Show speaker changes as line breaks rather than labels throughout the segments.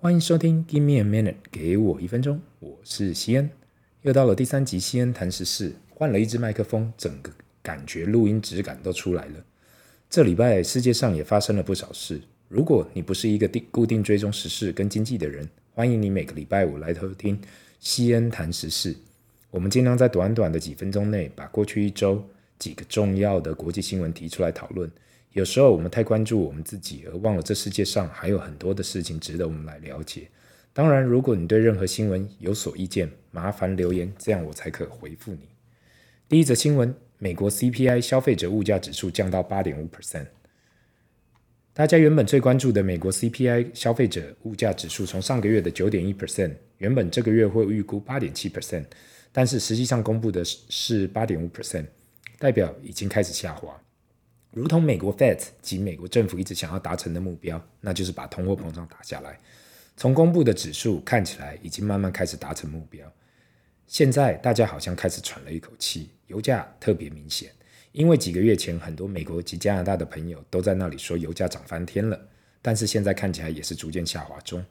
欢迎收听 Give me a minute，给我一分钟，我是西恩。又到了第三集，西恩谈时事，换了一支麦克风，整个感觉录音质感都出来了。这礼拜世界上也发生了不少事。如果你不是一个定固定追踪时事跟经济的人，欢迎你每个礼拜五来偷听西恩谈时事。我们尽量在短短的几分钟内，把过去一周几个重要的国际新闻提出来讨论。有时候我们太关注我们自己，而忘了这世界上还有很多的事情值得我们来了解。当然，如果你对任何新闻有所意见，麻烦留言，这样我才可回复你。第一则新闻：美国 CPI 消费者物价指数降到八点五 percent。大家原本最关注的美国 CPI 消费者物价指数，从上个月的九点一 percent，原本这个月会预估八点七 percent，但是实际上公布的是八点五 percent，代表已经开始下滑。如同美国 Fed 及美国政府一直想要达成的目标，那就是把通货膨胀打下来。从公布的指数看起来，已经慢慢开始达成目标。现在大家好像开始喘了一口气，油价特别明显，因为几个月前很多美国及加拿大的朋友都在那里说油价涨翻天了，但是现在看起来也是逐渐下滑中。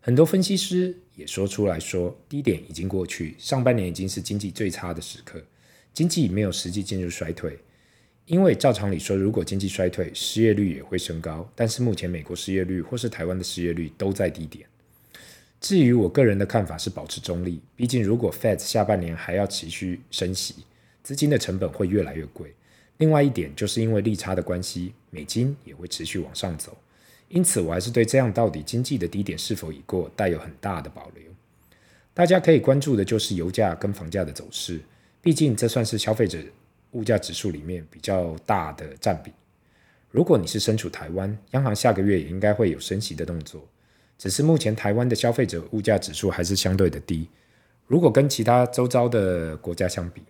很多分析师也说出来说，低点已经过去，上半年已经是经济最差的时刻，经济没有实际进入衰退。因为照常理说，如果经济衰退，失业率也会升高。但是目前美国失业率或是台湾的失业率都在低点。至于我个人的看法是保持中立，毕竟如果 Fed 下半年还要持续升息，资金的成本会越来越贵。另外一点就是因为利差的关系，美金也会持续往上走。因此，我还是对这样到底经济的低点是否已过，带有很大的保留。大家可以关注的就是油价跟房价的走势，毕竟这算是消费者。物价指数里面比较大的占比。如果你是身处台湾，央行下个月也应该会有升息的动作。只是目前台湾的消费者物价指数还是相对的低。如果跟其他周遭的国家相比，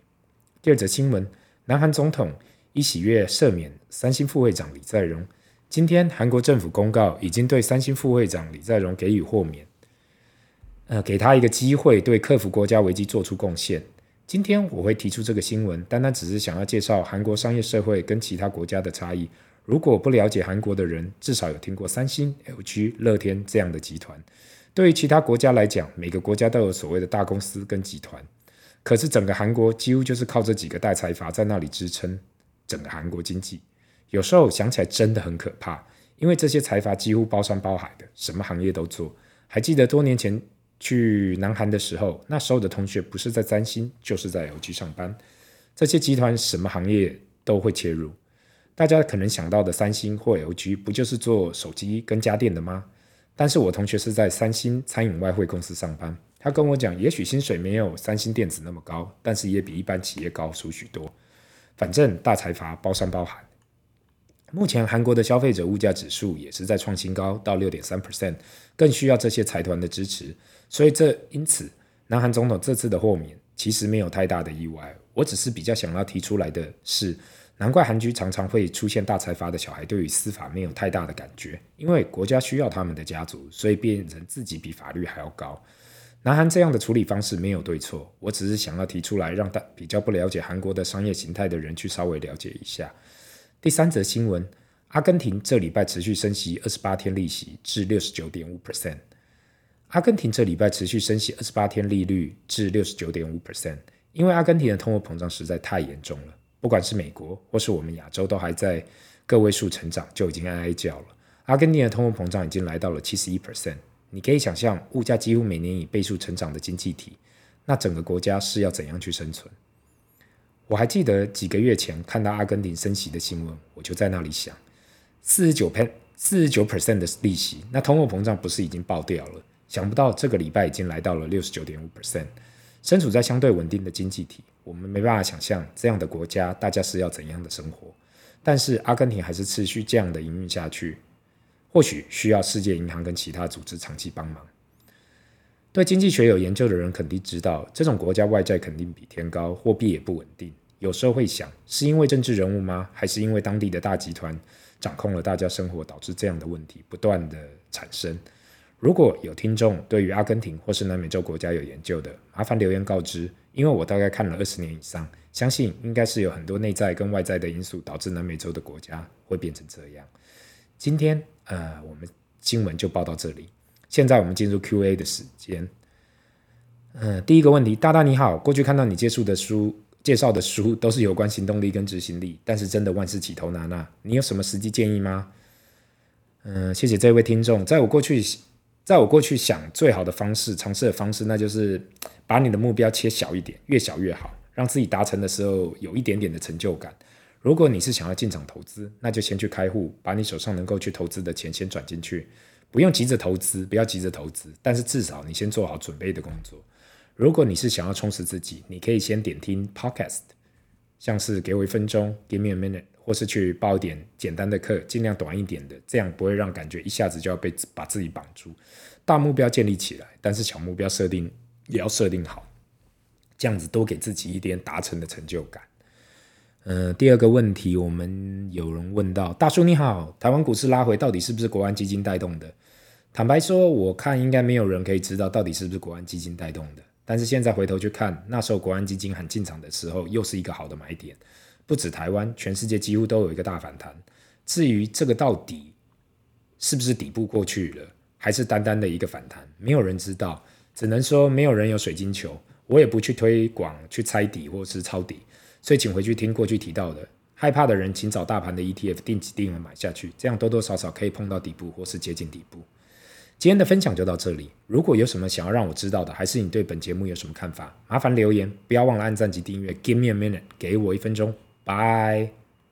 第二则新闻：南韩总统尹喜悦赦免三星副会长李在镕。今天韩国政府公告，已经对三星副会长李在镕给予豁免，呃，给他一个机会，对克服国家危机做出贡献。今天我会提出这个新闻，单单只是想要介绍韩国商业社会跟其他国家的差异。如果不了解韩国的人，至少有听过三星、LG、乐天这样的集团。对于其他国家来讲，每个国家都有所谓的大公司跟集团，可是整个韩国几乎就是靠这几个大财阀在那里支撑整个韩国经济。有时候想起来真的很可怕，因为这些财阀几乎包山包海的，什么行业都做。还记得多年前，去南韩的时候，那时候的同学不是在三星，就是在 LG 上班。这些集团什么行业都会切入。大家可能想到的三星或 LG，不就是做手机跟家电的吗？但是我同学是在三星餐饮外汇公司上班，他跟我讲，也许薪水没有三星电子那么高，但是也比一般企业高出许多。反正大财阀包山包海。目前韩国的消费者物价指数也是在创新高，到六点三 percent，更需要这些财团的支持。所以这因此，南韩总统这次的豁免其实没有太大的意外。我只是比较想要提出来的是，难怪韩剧常常会出现大财阀的小孩对于司法没有太大的感觉，因为国家需要他们的家族，所以变成自己比法律还要高。南韩这样的处理方式没有对错，我只是想要提出来，让大比较不了解韩国的商业形态的人去稍微了解一下。第三则新闻：阿根廷这礼拜持续升息二十八天利息至六十九点五 percent。阿根廷这礼拜持续升息二十八天利率至六十九点五 percent，因为阿根廷的通货膨胀实在太严重了，不管是美国或是我们亚洲都还在个位数成长，就已经哀哀叫了。阿根廷的通货膨胀已经来到了七十一 percent，你可以想象，物价几乎每年以倍数成长的经济体，那整个国家是要怎样去生存？我还记得几个月前看到阿根廷升息的新闻，我就在那里想，四十九 pen 四十九 percent 的利息，那通货膨胀不是已经爆掉了？想不到这个礼拜已经来到了六十九点五 percent，身处在相对稳定的经济体，我们没办法想象这样的国家大家是要怎样的生活。但是阿根廷还是持续这样的营运下去，或许需要世界银行跟其他组织长期帮忙。对经济学有研究的人肯定知道，这种国家外债肯定比天高，货币也不稳定。有时候会想，是因为政治人物吗？还是因为当地的大集团掌控了大家生活，导致这样的问题不断的产生？如果有听众对于阿根廷或是南美洲国家有研究的，麻烦留言告知，因为我大概看了二十年以上，相信应该是有很多内在跟外在的因素导致南美洲的国家会变成这样。今天呃，我们新闻就报到这里。现在我们进入 Q&A 的时间。嗯，第一个问题，大大你好，过去看到你接触的书介绍的书都是有关行动力跟执行力，但是真的万事起头难啊，你有什么实际建议吗？嗯，谢谢这位听众，在我过去，在我过去想最好的方式，尝试的方式，那就是把你的目标切小一点，越小越好，让自己达成的时候有一点点的成就感。如果你是想要进场投资，那就先去开户，把你手上能够去投资的钱先转进去，不用急着投资，不要急着投资，但是至少你先做好准备的工作。如果你是想要充实自己，你可以先点听 Podcast，像是给我一分钟，Give me a minute，或是去报一点简单的课，尽量短一点的，这样不会让感觉一下子就要被把自己绑住。大目标建立起来，但是小目标设定也要设定好，这样子多给自己一点达成的成就感。嗯、第二个问题，我们有人问到，大叔你好，台湾股市拉回到底是不是国安基金带动的？坦白说，我看应该没有人可以知道到底是不是国安基金带动的。但是现在回头去看，那时候国安基金喊进场的时候，又是一个好的买点。不止台湾，全世界几乎都有一个大反弹。至于这个到底是不是底部过去了，还是单单的一个反弹，没有人知道。只能说没有人有水晶球，我也不去推广去猜底或是抄底。所以请回去听过去提到的，害怕的人请找大盘的 ETF 定期定额买下去，这样多多少少可以碰到底部或是接近底部。今天的分享就到这里。如果有什么想要让我知道的，还是你对本节目有什么看法，麻烦留言，不要忘了按赞及订阅。Give me a minute，给我一分钟，Bye。